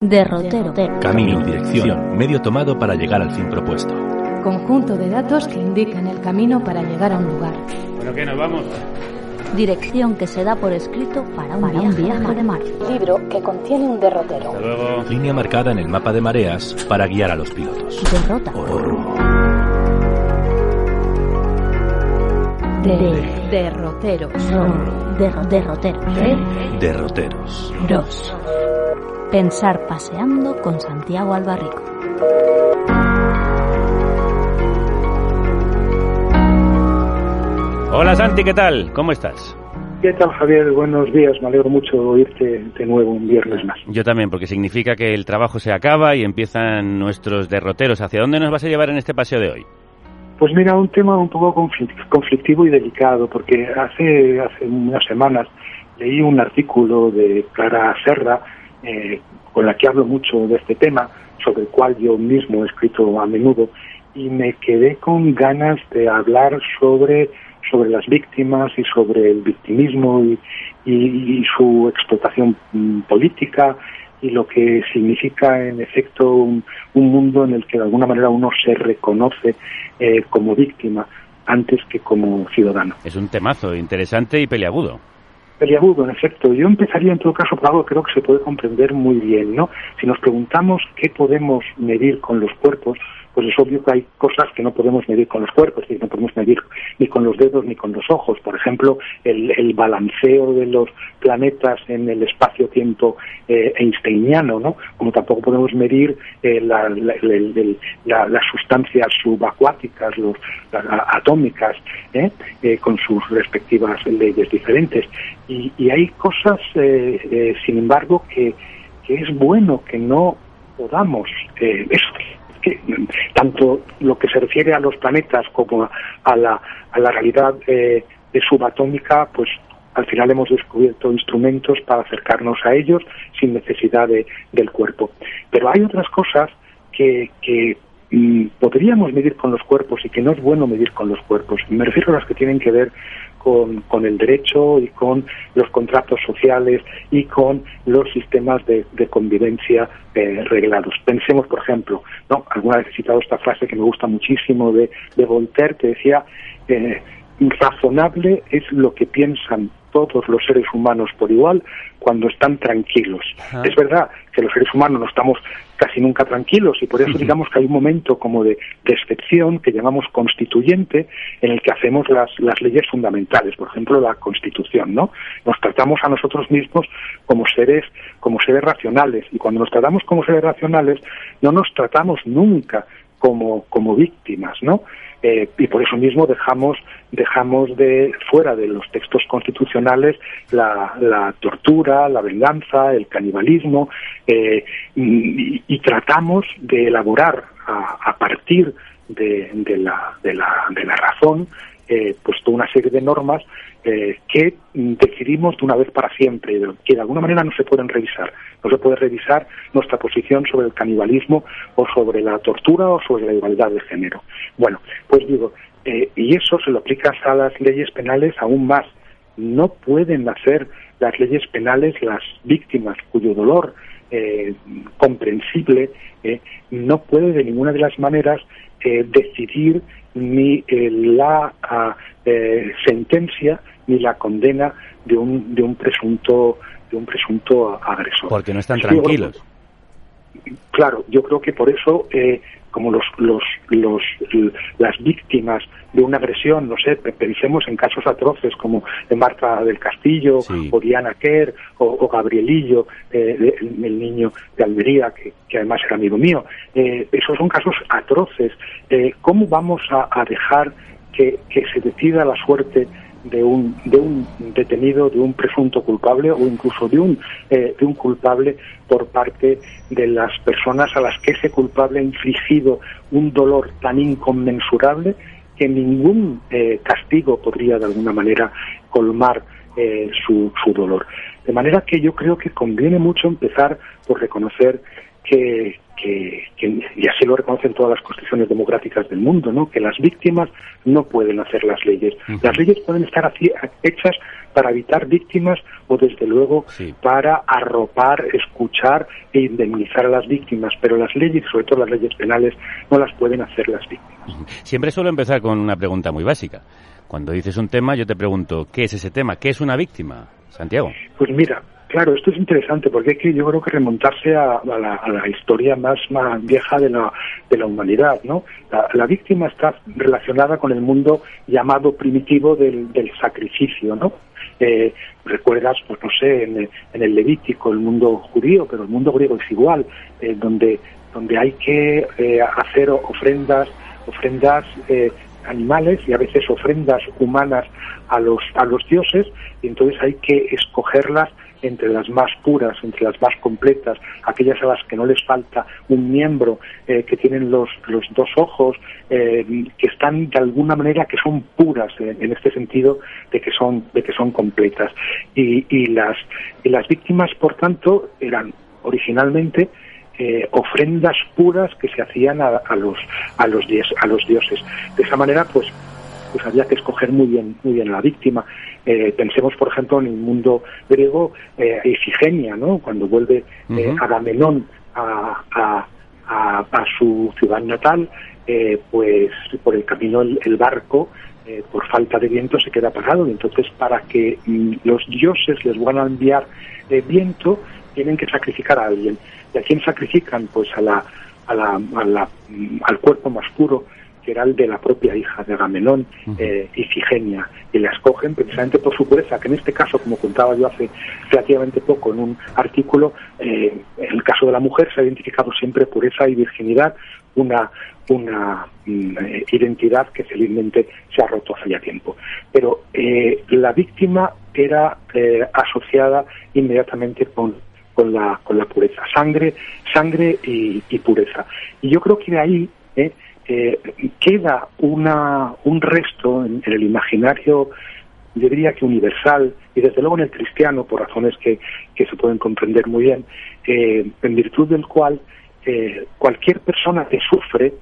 Derrotero. Camino, dirección, medio tomado para llegar al fin propuesto. Conjunto de datos que indican el camino para llegar a un lugar. ¿Bueno qué, nos vamos? Dirección que se da por escrito para un, viaje, de, mar. Libro que contiene un derrotero. Hasta luego. Línea marcada en el mapa de mareas para guiar a los pilotos. Derrota. O rumbo. De, derroteros. Derro- derroteros. Derroteros. Dos. Pensar paseando con Santiago Albarrico. Hola Santi, ¿qué tal? ¿Cómo estás? ¿Qué tal, Javier? Buenos días. Me alegro mucho de oírte de nuevo un viernes más. Yo también, porque significa que el trabajo se acaba y empiezan nuestros derroteros. ¿Hacia dónde nos vas a llevar en este paseo de hoy? Pues mira, un tema un poco conflic- conflictivo y delicado, porque hace, hace unas semanas leí un artículo de Clara Serra, eh, con la que hablo mucho de este tema, sobre el cual yo mismo he escrito a menudo, y me quedé con ganas de hablar sobre, sobre las víctimas y sobre el victimismo y, su explotación mm, política y lo que significa en efecto un, un mundo en el que de alguna manera uno se reconoce eh, como víctima antes que como ciudadano. Es un temazo interesante y peliagudo. Peliagudo, en efecto. Yo empezaría en todo caso por algo que creo que se puede comprender muy bien, ¿no? Si nos preguntamos qué podemos medir con los cuerpos, pues es obvio que hay cosas que no podemos medir con los cuerpos, es decir, no podemos medir ni con los dedos ni con los ojos. Por ejemplo, el, balanceo de los planetas en el espacio-tiempo eh, einsteiniano, ¿no? Como tampoco podemos medir eh, las sustancias subacuáticas, las atómicas, ¿eh? Con sus respectivas leyes diferentes. Y, hay cosas, sin embargo, que, que es bueno que no podamos. Eh, eso, que, tanto lo que se refiere a los planetas como a, la, a la realidad eh, de subatómica, pues al final hemos descubierto instrumentos para acercarnos a ellos sin necesidad de- del cuerpo. Pero hay otras cosas que, que mm, podríamos medir con los cuerpos y que no es bueno medir con los cuerpos. Me refiero a las que tienen que ver con, con el derecho y con los contratos sociales y con los sistemas de, convivencia eh, reglados. Pensemos, por ejemplo, ¿no? alguna vez he citado esta frase que me gusta muchísimo de, de Voltaire, que decía, eh, razonable es lo que piensan todos los seres humanos por igual cuando están tranquilos. Ajá. Es verdad que los seres humanos no estamos casi nunca tranquilos y por eso digamos que hay un momento como de, de excepción que llamamos constituyente en el que hacemos las, las leyes fundamentales, por ejemplo la constitución, ¿no? Nos tratamos a nosotros mismos como seres, como seres racionales y cuando nos tratamos como seres racionales no nos tratamos nunca como, como víctimas, ¿no? Eh, y por eso mismo dejamos dejamos de fuera de los textos constitucionales la, la tortura, la venganza, el canibalismo eh, y, tratamos de elaborar a, partir de, la, de, la, de la razón eh, pues una serie de normas eh, que decidimos de una vez para siempre, que de alguna manera no se pueden revisar. No se puede revisar nuestra posición sobre el canibalismo o sobre la tortura o sobre la igualdad de género. Bueno, pues digo, eh, y eso se lo aplicas a las leyes penales aún más. No pueden hacer las leyes penales las víctimas cuyo dolor eh, comprensible eh, no puede de ninguna de las maneras eh, decidir ni eh, la ah, eh, sentencia ni la condena de un de un presunto de un presunto agresor. Porque no están yo tranquilos. Claro, yo creo que por eso, eh, como los, los, los, las víctimas de una agresión, no sé, pe- pensemos en casos atroces como Marta del Castillo, Sí. o Diana Kerr, o, o Gabrielillo, eh, el niño de Almería, que, que además era amigo mío. Eh, esos son casos atroces. Eh, ¿Cómo vamos a, a dejar que, que se decida la suerte de un, de un detenido, de un presunto culpable o incluso de un, eh, de un culpable por parte de las personas a las que ese culpable ha infligido un dolor tan inconmensurable que ningún eh, castigo podría de alguna manera colmar eh, su, su dolor. De manera que yo creo que conviene mucho empezar por reconocer que, que, y así lo reconocen todas las constituciones democráticas del mundo, ¿no? que las víctimas no pueden hacer las leyes. Las leyes pueden estar hechas para evitar víctimas o desde luego para arropar, escuchar e indemnizar a las víctimas, pero las leyes, sobre todo las leyes penales, no las pueden hacer las víctimas. Siempre suelo empezar con una pregunta muy básica. Cuando dices un tema, yo te pregunto, ¿qué es ese tema? ¿Qué es una víctima? Santiago. Pues mira, Claro, esto es interesante porque hay que yo creo que remontarse a, la, historia más, más vieja de la, de la humanidad, ¿no? La, víctima está relacionada con el mundo llamado primitivo del, sacrificio, ¿no? Eh, recuerdas, pues no sé, en, el Levítico, el mundo judío, pero el mundo griego es igual, eh, donde donde hay que eh, hacer ofrendas, ofrendas animales y a veces ofrendas humanas a los a los dioses y entonces hay que escogerlas entre las más puras, entre las más completas, aquellas a las que no les falta un miembro, eh, que tienen los, los dos ojos, eh, que están de alguna manera que son puras eh, en este sentido de que son de que son completas. Y, y las y las víctimas por tanto eran originalmente ofrendas puras que se hacían a, a los a los a los dioses. De esa manera pues pues había que escoger muy bien, muy bien a la víctima. Eh, pensemos, por ejemplo, en el mundo griego, eh, Ifigenia, ¿no? Cuando vuelve eh, Agamenón a, a, a, su ciudad natal, eh, pues por el camino el, barco, por falta de viento, se queda parado. Y entonces, para que mm, los dioses les van a enviar viento, tienen que sacrificar a alguien. ¿Y a quién sacrifican? Pues a la, a la, a la, mm, al cuerpo más puro de la propia hija de Agamenón, eh, Ifigenia, y la escogen precisamente por su pureza, que en este caso, como contaba yo hace relativamente poco en un artículo, eh, en el caso de la mujer se ha identificado siempre pureza y virginidad, una, una mm, eh, identidad que felizmente se ha roto hace ya tiempo. Pero la víctima era asociada inmediatamente con con la, con la pureza, sangre, sangre y, y pureza. Y yo creo que de ahí eh, eh, queda una, un resto en, el imaginario, yo diría que universal, y desde luego en el cristiano, por razones que, se pueden comprender muy bien, eh, en virtud del cual eh, cualquier persona que sufre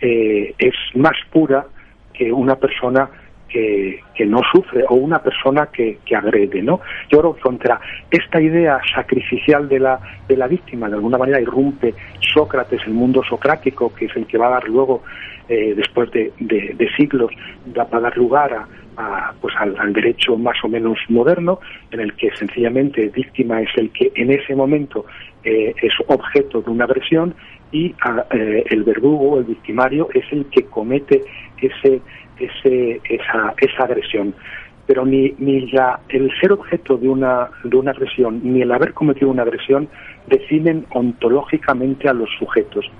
es más pura que una persona que, no sufre o una persona que, que, agrede, ¿no? Yo creo que contra esta idea sacrificial de la, de la víctima, de alguna manera irrumpe Sócrates, el mundo socrático, que es el que va a dar luego, eh, después de, de, siglos, va a dar lugar a, pues al, derecho más o menos moderno, en el que sencillamente víctima es el que en ese momento eh, es objeto de una agresión y eh, el verdugo, el victimario, es el que comete ese ese, esa, esa agresión. Pero ni, ni la, el ser objeto de una, de una agresión ni el haber cometido una agresión definen ontológicamente a los sujetos.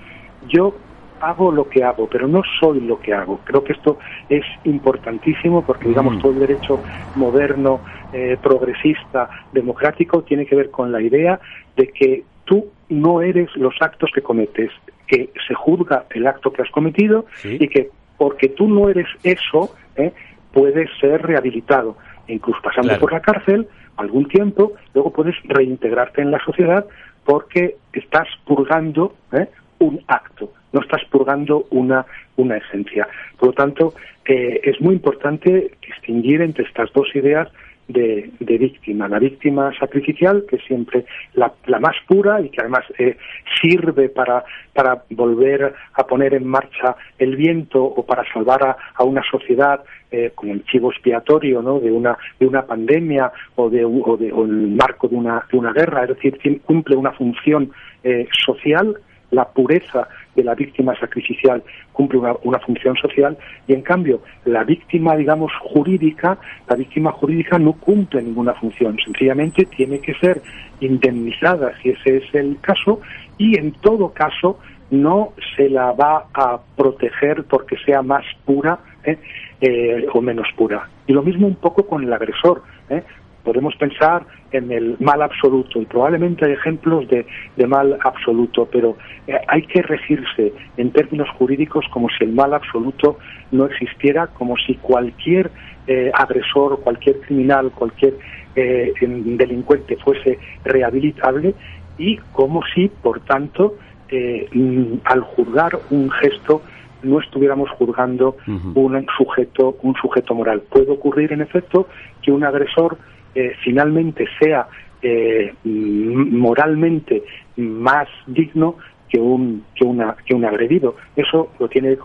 Yo hago lo que hago, pero no soy lo que hago. Creo que esto es importantísimo porque, digamos, mm. todo el derecho moderno, eh, progresista, democrático, tiene que ver con la idea de que tú no eres los actos que cometes, que se juzga el acto que has cometido y que porque tú no eres eso, ¿eh? puedes ser rehabilitado, incluso pasando por la cárcel algún tiempo, luego puedes reintegrarte en la sociedad porque estás purgando ¿eh? un acto, no estás purgando una, una esencia. Por lo tanto, eh, es muy importante distinguir entre estas dos ideas de, víctima. La víctima sacrificial, que siempre la, más pura y que además eh, sirve para, para volver a poner en marcha el viento o para salvar a, una sociedad eh, como el chivo expiatorio ¿no? de, una, de una pandemia o, de, o, de, o el marco de una, de una guerra. Es decir, cumple una función eh, social la pureza de la víctima sacrificial cumple una, función social y en cambio la víctima, digamos, jurídica, la víctima jurídica no cumple ninguna función, sencillamente tiene que ser indemnizada si ese es el caso y en todo caso no se la va a proteger porque sea más pura ¿eh? Eh, o menos pura. Y lo mismo un poco con el agresor. ¿eh? Podemos pensar en el mal absoluto y probablemente hay ejemplos de, mal absoluto, pero eh, hay que regirse en términos jurídicos como si el mal absoluto no existiera, como si cualquier eh, agresor, cualquier criminal, cualquier eh, delincuente fuese rehabilitable y como si, por tanto, mm, al juzgar un gesto no estuviéramos juzgando un sujeto un sujeto moral. Puede ocurrir, en efecto, que un agresor eh, finalmente sea eh, moralmente más digno que un que una que un agredido. Eso lo tiene que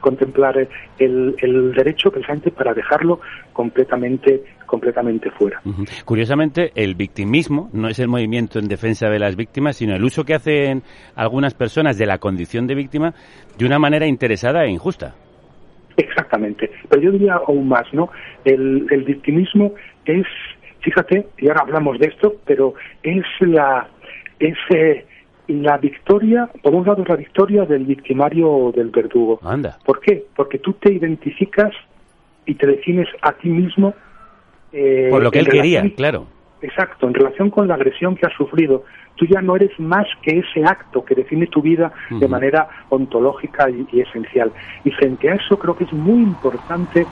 contemplar el, el derecho precisamente para dejarlo completamente completamente fuera. Curiosamente el victimismo no es el movimiento en defensa de las víctimas sino el uso que hacen algunas personas de la condición de víctima de una manera interesada e injusta. Exactamente. Pero yo diría aún más no el, el victimismo es Fíjate, y ahora hablamos de esto, pero es la, es, eh, la victoria, por un lado es la victoria del victimario o del verdugo. Anda. ¿Por qué? Porque tú te identificas y te defines a ti mismo. Eh, por lo que él quería, claro. Exacto, en relación con la agresión que has sufrido. Tú ya no eres más que ese acto que define tu vida de manera ontológica y esencial. Y frente a eso creo que es muy importante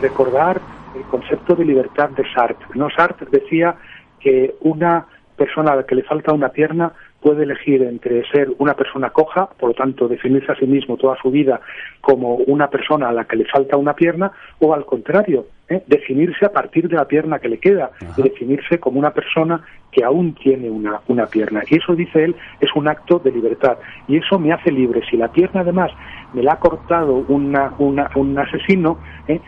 recordar el concepto de libertad de Sartre. ¿no? Sartre decía que una persona a la que le falta una pierna puede elegir entre ser una persona coja, por lo tanto definirse a sí mismo toda su vida como una persona a la que le falta una pierna, o al contrario, ¿eh? definirse a partir de la pierna que le queda, y definirse como una persona que aún tiene una, una pierna. Y eso, dice él, es un acto de libertad. Y eso me hace libre. Si la pierna además me la ha cortado una, un asesino, ¿eh?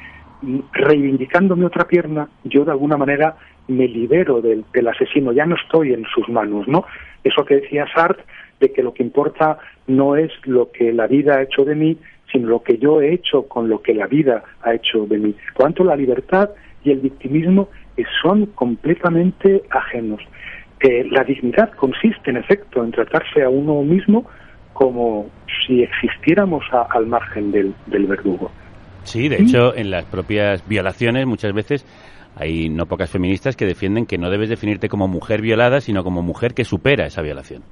Reivindicando mi otra pierna, yo de alguna manera me libero del, asesino, ya no estoy en sus manos, ¿no? Eso que decía Sartre, de que lo que importa no es lo que la vida ha hecho de mí, sino lo que yo he hecho con lo que la vida ha hecho de mí. Por tanto, la libertad y el victimismo son completamente ajenos. la dignidad consiste, en efecto, en tratarse a uno mismo como si existiéramos al margen del verdugo. Sí, de hecho, en las propias violaciones muchas veces hay no pocas feministas que defienden que no debes definirte como mujer violada, sino como mujer que supera esa violación.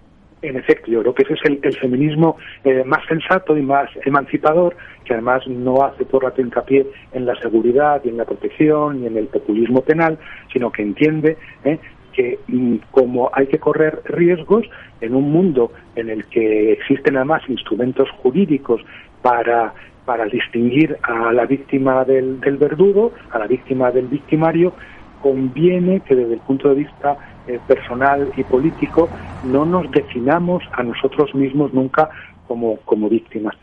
En efecto, yo creo que ese es el, feminismo eh, más sensato y más emancipador, que además no hace todo rato hincapié en la seguridad y en la protección y en el populismo penal, sino que entiende eh, que mm, como hay que correr riesgos en un mundo en el que existen además instrumentos jurídicos para para distinguir a la víctima del, del verdugo, a la víctima del victimario, conviene que desde el punto de vista eh, personal y político no nos definamos a nosotros mismos nunca como, como víctimas.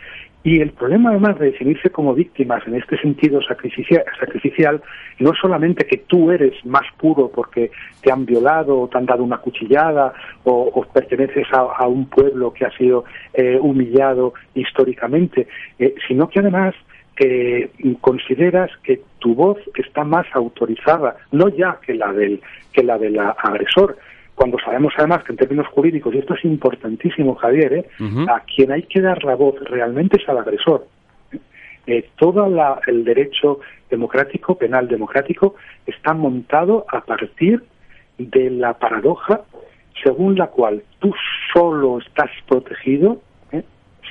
Y el problema, además de definirse como víctimas en este sentido sacrificial, no es solamente que tú eres más puro porque te han violado o te han dado una cuchillada o, perteneces a, un pueblo que ha sido eh, humillado históricamente, eh, sino que además eh, consideras que tu voz está más autorizada, no ya que la del que la del agresor, cuando sabemos además que en términos jurídicos, y esto es importantísimo, Javier, ¿eh? a quien hay que dar la voz realmente es al agresor. Eh, todo el derecho democrático, penal democrático, está montado a partir de la paradoja según la cual tú solo estás protegido ¿eh?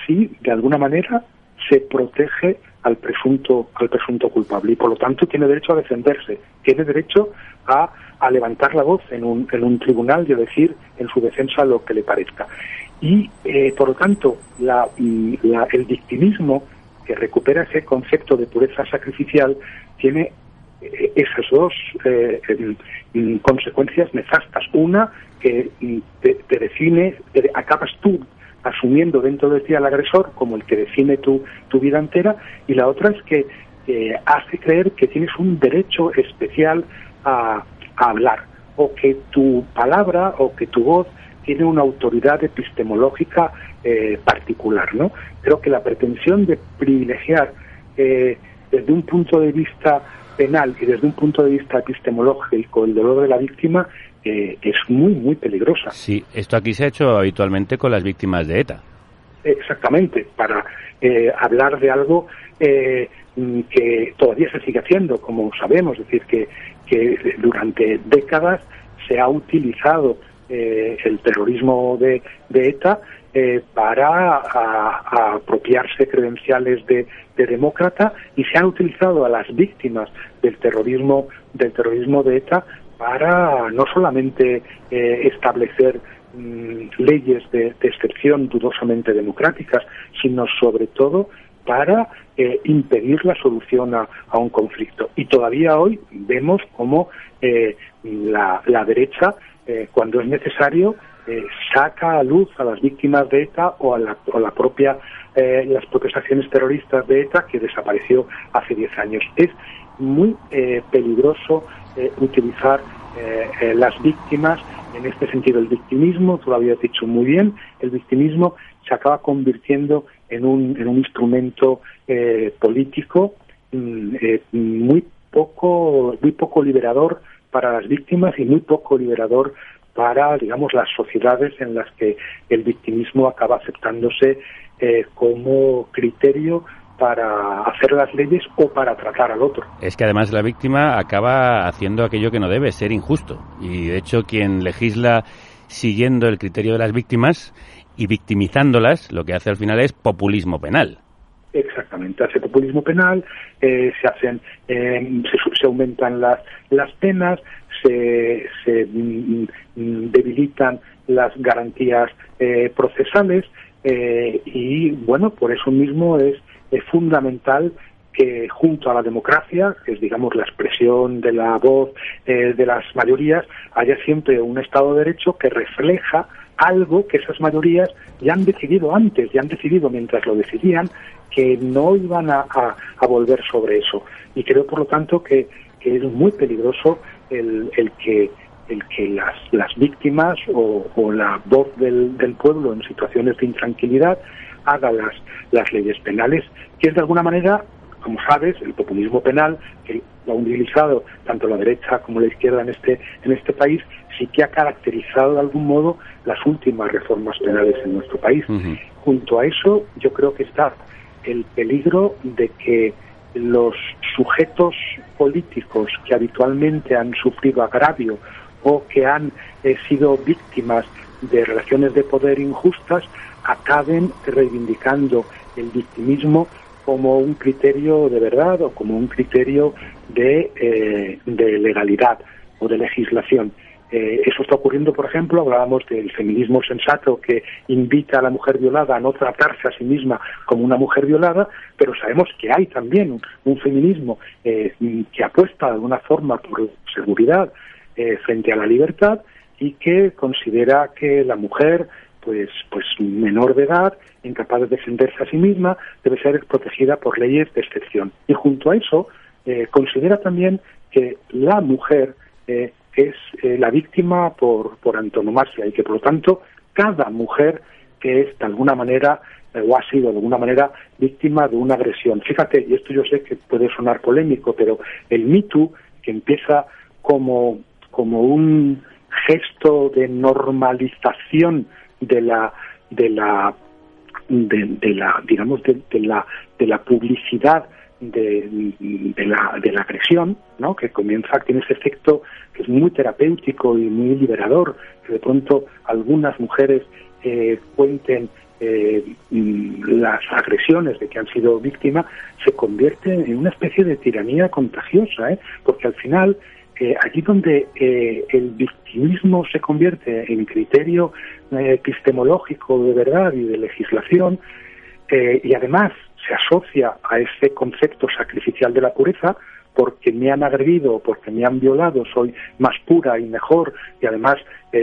si de alguna manera se protege al presunto al presunto culpable y por lo tanto tiene derecho a defenderse, tiene derecho a, a levantar la voz en un, en un tribunal y a decir en su defensa lo que le parezca. Y eh, por lo tanto la, el victimismo que recupera ese concepto de pureza sacrificial tiene eh, esas dos eh, consecuencias nefastas. Una que te, te define, acabas tú asumiendo dentro de ti al agresor como el que define tu, tu vida entera, y la otra es que hace creer que tienes un derecho especial a, hablar, o que tu palabra o que tu voz tiene una autoridad epistemológica eh, particular, ¿no? Creo que la pretensión de privilegiar eh, desde un punto de vista penal y desde un punto de vista epistemológico el dolor de la víctima es muy, muy peligrosa. Sí, esto aquí se ha hecho habitualmente con las víctimas de ETA. exactamente, para eh, hablar de algo eh, que todavía se sigue haciendo, como sabemos, es decir, que, que durante décadas se ha utilizado el terrorismo de, de ETA para apropiarse credenciales de, de, demócrata y se han utilizado a las víctimas del terrorismo del terrorismo de ETA para no solamente establecer Mm, leyes de, excepción dudosamente democráticas, sino sobre todo para eh, impedir la solución a, un conflicto. Y todavía hoy vemos cómo eh, la, derecha, eh, cuando es necesario, saca a luz a las víctimas de ETA o a la, propia las propias acciones terroristas de ETA que desapareció hace 10 años. Es muy peligroso utilizar las víctimas en este sentido, el victimismo, tú lo habías dicho muy bien, el victimismo se acaba convirtiendo en un, en un instrumento eh, político mm, eh, muy poco muy poco liberador para las víctimas y muy poco liberador para digamos las sociedades en las que el victimismo acaba aceptándose eh, como criterio para hacer las leyes o para tratar al otro. Es que además la víctima acaba haciendo aquello que no debe, ser injusto. Y de hecho quien legisla siguiendo el criterio de las víctimas y victimizándolas, lo que hace al final es populismo penal. Exactamente, hace populismo penal, eh, se hacen, eh, se, aumentan las, las penas, se, se mm, mm, debilitan las garantías eh, procesales y bueno, por eso mismo es es fundamental que junto a la democracia, que es digamos la expresión de la voz eh, de las mayorías, haya siempre un Estado de Derecho que refleja algo que esas mayorías ya han decidido antes, ya han decidido mientras lo decidían, que no iban a, volver sobre eso. Y creo, por lo tanto, que, es muy peligroso el, que el que las, las víctimas o, la voz del, del pueblo en situaciones de intranquilidad haga las, las leyes penales, que es de alguna manera, como sabes, el populismo penal, que lo ha utilizado tanto la derecha como la izquierda en este, en este país, sí que ha caracterizado de algún modo las últimas reformas penales en nuestro país. Junto a eso, yo creo que está el peligro de que los sujetos políticos que habitualmente han sufrido agravio o que han eh, sido víctimas de relaciones de poder injustas acaben reivindicando el victimismo como un criterio de verdad o como un criterio de, eh, de legalidad o de legislación. Eh, eso está ocurriendo, por ejemplo, hablábamos del feminismo sensato que invita a la mujer violada a no tratarse a sí misma como una mujer violada, pero sabemos que hay también un, feminismo eh, que apuesta de alguna forma por seguridad frente a la libertad y que considera que la mujer pues, pues menor de edad, incapaz de defenderse a sí misma, debe ser protegida por leyes de excepción. Y junto a eso, eh, considera también que la mujer eh, es eh, la víctima por, por antonomasia y que, por lo tanto, cada mujer que es de alguna manera o ha sido de alguna manera víctima de una agresión. Fíjate, y esto yo sé que puede sonar polémico, pero el Me que empieza como, como un gesto de normalización de la de la de, la digamos de, la de la publicidad de, de, la, de la agresión, ¿no? que comienza, tiene ese efecto que es muy terapéutico y muy liberador, que de pronto algunas mujeres eh, cuenten eh, las agresiones de que han sido víctimas, se convierte en una especie de tiranía contagiosa, ¿eh? porque al final allí donde eh, el victimismo se convierte en criterio eh, epistemológico de verdad y de legislación, eh, y además se asocia a ese concepto sacrificial de la pureza, porque me han agredido, porque me han violado, soy más pura y mejor, y además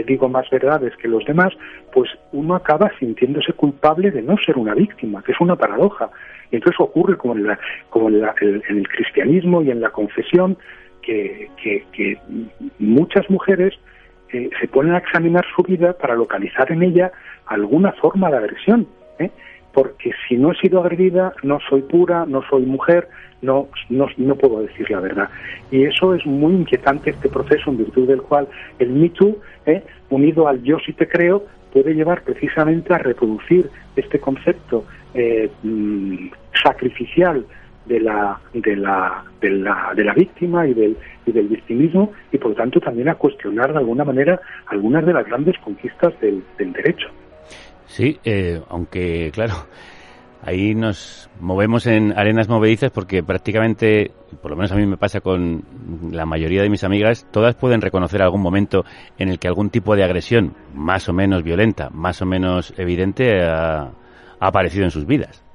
digo más verdades que los demás, pues uno acaba sintiéndose culpable de no ser una víctima, que es una paradoja. Y entonces ocurre como en, como en el cristianismo y en la confesión, que, muchas mujeres eh, se ponen a examinar su vida para localizar en ella alguna forma de agresión. ¿eh? Porque si no he sido agredida, no soy pura, no soy mujer, no, no, no, puedo decir la verdad. Y eso es muy inquietante, este proceso en virtud del cual el Me Too, ¿eh? unido al yo sí te creo, puede llevar precisamente a reproducir este concepto eh, mm, sacrificial de la, de la, de la, de la víctima y del, y del victimismo y por lo tanto también a cuestionar de alguna manera algunas de las grandes conquistas del, del derecho. Sí, eh, aunque claro, ahí nos movemos en arenas movedizas porque prácticamente, por lo menos a mí me pasa con la mayoría de mis amigas, todas pueden reconocer algún momento en el que algún tipo de agresión más o menos violenta, más o menos evidente, ha, ha aparecido en sus vidas.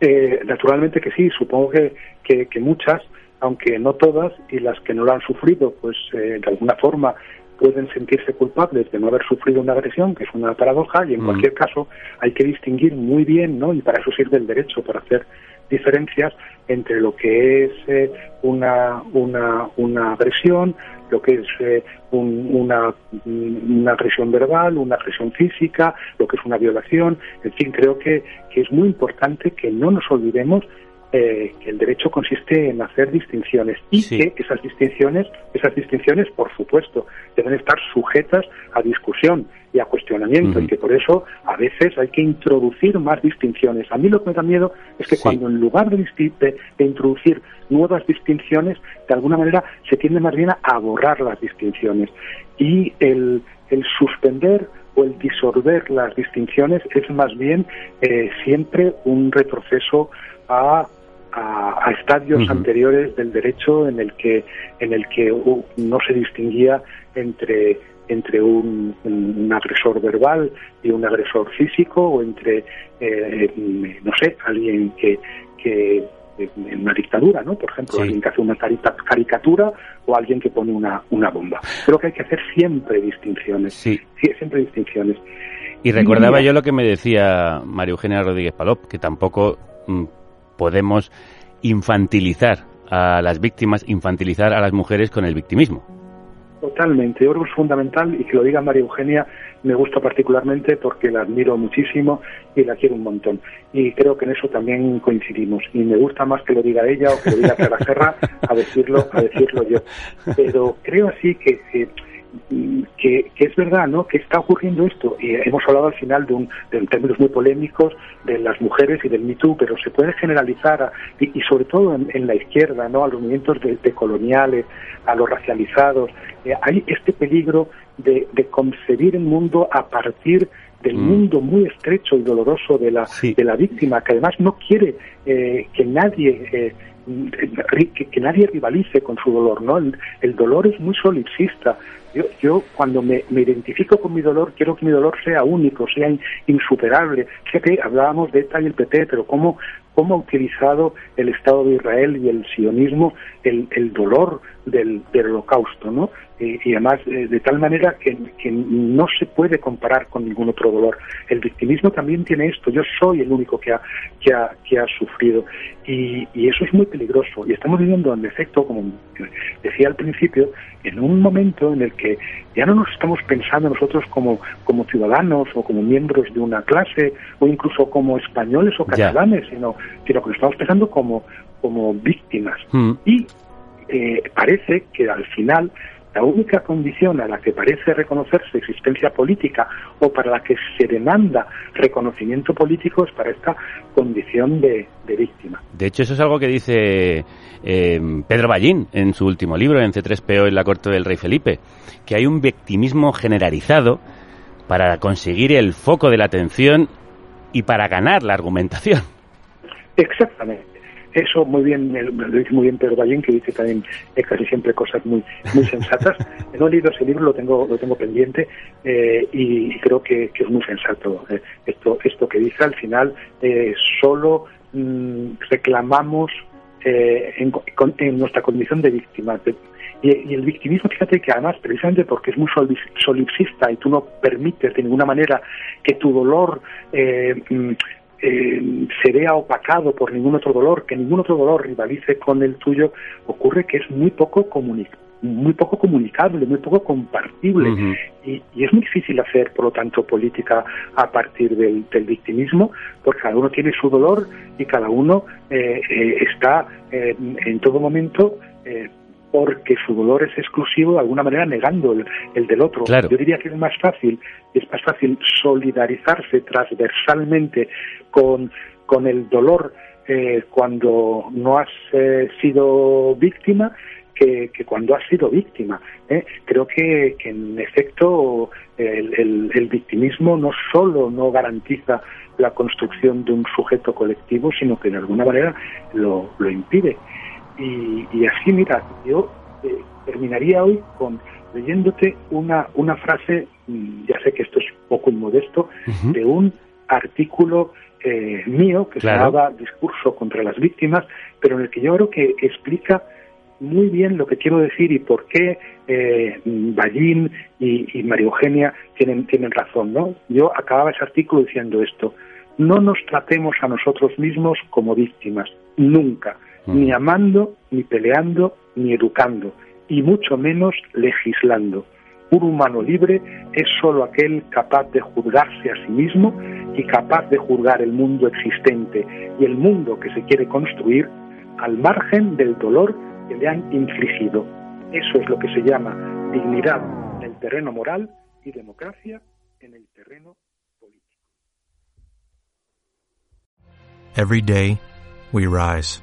Eh, naturalmente que sí, supongo que, que, muchas, aunque no todas, y las que no lo han sufrido, pues eh, de alguna forma pueden sentirse culpables de no haber sufrido una agresión, que es una paradoja, y en mm. cualquier caso hay que distinguir muy bien, ¿no? Y para eso sirve el derecho, para hacer diferencias entre lo que es eh, una, una, una agresión, lo que es eh, una, una agresión verbal, una agresión física, lo que es una violación. En fin, creo que, que es muy importante que no nos olvidemos eh, que el derecho consiste en hacer distinciones y que esas distinciones, esas distinciones, por supuesto, deben estar sujetas a discusión y a cuestionamiento y que por eso a veces hay que introducir más distinciones. A mí lo que me da miedo es que cuando en lugar de, de, introducir nuevas distinciones, de alguna manera se tiende más bien a borrar las distinciones. Y el, el suspender o el disolver las distinciones es más bien eh, siempre un retroceso a a, estadios anteriores del derecho en el que en el que no se distinguía entre entre un, agresor verbal y un agresor físico o entre eh, no sé alguien que, que en una dictadura, ¿no? Por ejemplo, alguien que hace una caricatura o alguien que pone una, una bomba. Creo que hay que hacer siempre distinciones. Sí. siempre distinciones. Y recordaba yo lo que me decía María Eugenia Rodríguez Palop, que tampoco mm, podemos infantilizar a las víctimas, infantilizar a las mujeres con el victimismo. Totalmente, yo creo que es fundamental y que lo diga María Eugenia me gusta particularmente porque la admiro muchísimo y la quiero un montón. Y creo que en eso también coincidimos. Y me gusta más que lo diga ella o que lo diga Clara Serra a decirlo, a decirlo yo. Pero creo así que que, es verdad, ¿no? Que está ocurriendo esto. Y hemos hablado al final de, un, de términos muy polémicos de las mujeres y del Me pero se puede generalizar y, sobre todo en, la izquierda, ¿no? A los movimientos de, coloniales, a los racializados. Eh, hay este peligro de, concebir el mundo a partir del mm. mundo muy estrecho y doloroso de la, de la víctima, que además no quiere eh, que nadie eh, que, nadie rivalice con su dolor, ¿no? El, dolor es muy solipsista. Yo, yo cuando me, identifico con mi dolor, quiero que mi dolor sea único, sea insuperable. Fíjate, hablábamos de ETA y el PT, pero cómo, cómo ha utilizado el Estado de Israel y el sionismo el, el dolor del, del holocausto, ¿no? y además eh, de tal manera que, que, no se puede comparar con ningún otro dolor. El victimismo también tiene esto, yo soy el único que ha, que ha, que ha sufrido y, y eso es muy peligroso y estamos viviendo en efecto, como decía al principio, en un momento en el que ya no nos estamos pensando nosotros como, como ciudadanos o como miembros de una clase o incluso como españoles o catalanes, sino, sino que nos estamos pensando como, como víctimas. Mm. Y eh, parece que al final la única condición a la que parece reconocerse existencia política o para la que se demanda reconocimiento político es para esta condición de, víctima. De hecho, eso es algo que dice eh, Pedro Ballín en su último libro, en C3PO en la corte del rey Felipe, que hay un victimismo generalizado para conseguir el foco de la atención y para ganar la argumentación. Exactamente. Eso muy bien, lo dice muy bien Pedro Ballín, que dice también casi siempre cosas muy muy sensatas. No he leído ese libro, lo tengo lo tengo pendiente eh, y, creo que, es muy sensato eh, esto esto que dice. Al final eh, solo mm, reclamamos en, en, nuestra condición de víctimas. y, el victimismo, fíjate que además, precisamente porque es muy solipsista y tú no permites de ninguna manera que tu dolor mm, eh, se vea opacado por ningún otro dolor, que ningún otro dolor rivalice con el tuyo, ocurre que es muy poco muy poco comunicable, muy poco compartible. Y, es muy difícil hacer, por lo tanto, política a partir del, victimismo, porque cada uno tiene su dolor y cada uno eh, eh, está en todo momento porque su dolor es exclusivo, de alguna manera negando el, del otro. Yo diría que es más fácil, es más fácil solidarizarse transversalmente con, con el dolor eh, cuando no has eh, sido víctima que, cuando has sido víctima. ¿eh? Creo que, en efecto el, el, victimismo no solo no garantiza la construcción de un sujeto colectivo, sino que de alguna manera lo, lo impide. Y, así, mira, yo eh, terminaría hoy con leyéndote una, una frase, mm, ya sé que esto es poco inmodesto, de un artículo eh, mío que se llamaba Discurso contra las víctimas, pero en el que yo creo que explica muy bien lo que quiero decir y por qué eh, Ballín y, y, María Eugenia tienen, tienen razón. ¿no? Yo acababa ese artículo diciendo esto, no nos tratemos a nosotros mismos como víctimas, nunca ni amando, ni peleando, ni educando, y mucho menos legislando. Un humano libre es sólo aquel capaz de juzgarse a sí mismo y capaz de juzgar el mundo existente y el mundo que se quiere construir al margen del dolor que le han infligido. Eso es lo que se llama dignidad en el terreno moral y democracia en el terreno político. Every day we rise